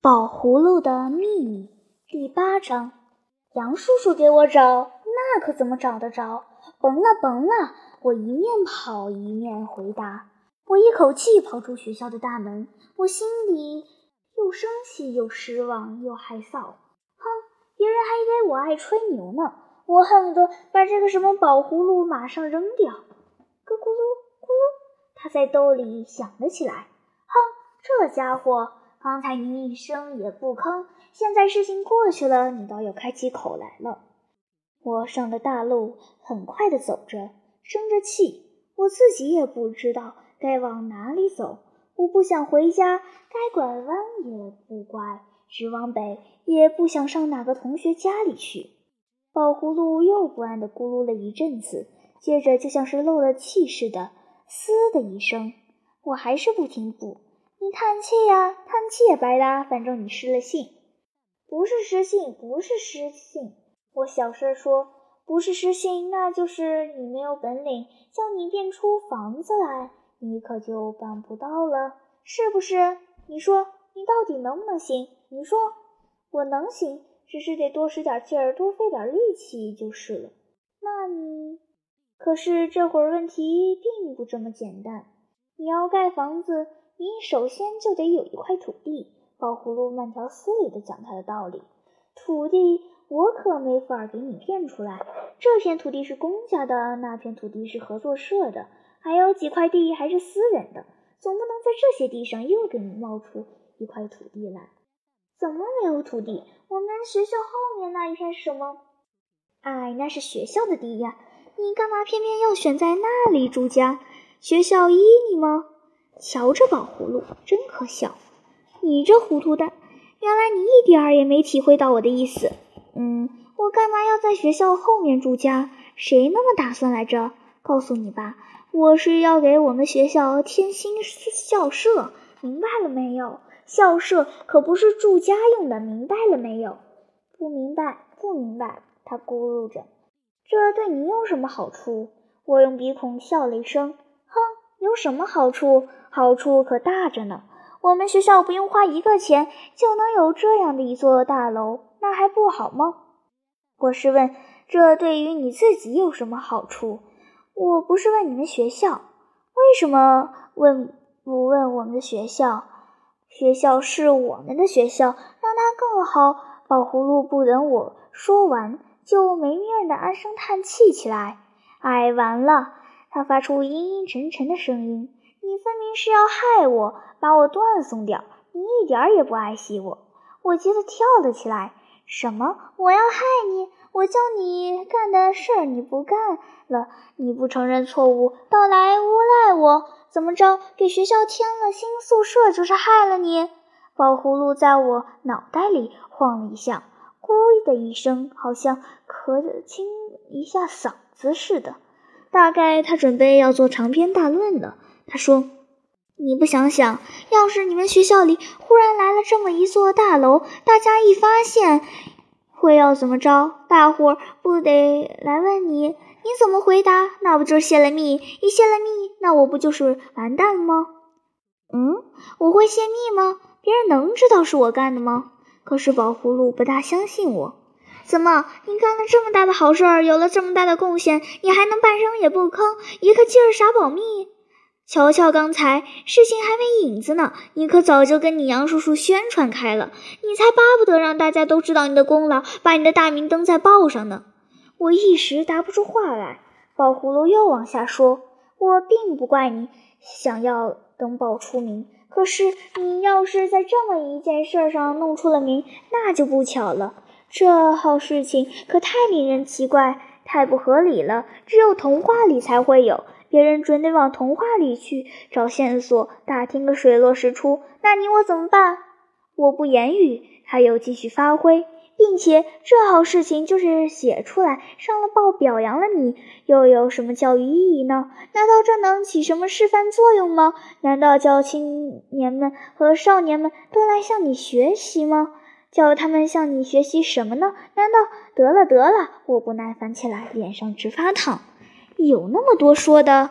宝葫芦的秘密第八章：杨叔叔给我找，那可怎么找得着？甭了，甭了！我一面跑一面回答。我一口气跑出学校的大门，我心里又生气又失望又害臊。哼，别人还以为我爱吹牛呢。我恨不得把这个什么宝葫芦马上扔掉。咯咕噜咕噜，它在兜里响了起来。哼，这家伙！刚才你一声也不吭，现在事情过去了，你倒要开起口来了。我上了大路，很快的走着，生着气。我自己也不知道该往哪里走。我不想回家，该拐弯也不拐，直往北，也不想上哪个同学家里去。宝葫芦又不安地咕噜了一阵子，接着就像是漏了气似的，嘶的一声，我还是不停步。你叹气呀，叹气也白搭，反正你失了信。不是失信，不是失信。我小声说，不是失信，那就是你没有本领。叫你变出房子来，你可就办不到了，是不是？你说，你到底能不能行？你说，我能行，只是得多使点劲儿，多费点力气就是了。那你，可是这会儿问题并不这么简单。你要盖房子。你首先就得有一块土地。宝葫芦慢条斯理地讲他的道理。土地我可没法给你骗出来。这片土地是公家的，那片土地是合作社的，还有几块地还是私人的。总不能在这些地上又给你冒出一块土地来。怎么没有土地？我们学校后面那一片是什么？哎，那是学校的地呀。你干嘛偏偏要选在那里住家？学校依你吗？瞧这宝葫芦，真可笑！你这糊涂蛋，原来你一点儿也没体会到我的意思。嗯，我干嘛要在学校后面住家？谁那么打算来着？告诉你吧，我是要给我们学校添新校舍，明白了没有？校舍可不是住家用的，明白了没有？不明白，不明白。他咕噜着，这对你有什么好处？我用鼻孔笑了一声，哼，有什么好处？好处可大着呢，我们学校不用花一个钱就能有这样的一座大楼，那还不好吗？我是问，这对于你自己有什么好处？我不是问你们学校，为什么问不问我们的学校？学校是我们的学校，让它更好。宝葫芦不等我说完，就没命的唉声叹气起来。哎，完了！他发出阴阴沉沉的声音。你分明是要害我，把我断送掉。你一点儿也不爱惜我。我急得跳了起来。什么？我要害你？我叫你干的事儿你不干了，你不承认错误，倒来诬赖我。怎么着？给学校添了新宿舍就是害了你？宝葫芦在我脑袋里晃了一下，咕的一声，好像咳清一下嗓子似的。大概他准备要做长篇大论了。他说：“你不想想，要是你们学校里忽然来了这么一座大楼，大家一发现，会要怎么着？大伙儿不得来问你，你怎么回答？那不就是泄了密？一泄了密，那我不就是完蛋了吗？嗯，我会泄密吗？别人能知道是我干的吗？可是宝葫芦不大相信我。怎么，你干了这么大的好事儿，有了这么大的贡献，你还能半声也不吭，一个劲儿傻保密？”瞧瞧，刚才事情还没影子呢，你可早就跟你杨叔叔宣传开了，你才巴不得让大家都知道你的功劳，把你的大名登在报上呢。我一时答不出话来。宝葫芦又往下说：“我并不怪你想要登报出名，可是你要是在这么一件事上弄出了名，那就不巧了。这好事情可太令人奇怪，太不合理了，只有童话里才会有。”别人准得往童话里去找线索，打听个水落石出。那你我怎么办？我不言语，他又继续发挥，并且这好事情就是写出来上了报，表扬了你，又有什么教育意义呢？难道这能起什么示范作用吗？难道叫青年们和少年们都来向你学习吗？叫他们向你学习什么呢？难道得了得了？我不耐烦起来，脸上直发烫。有那么多说的。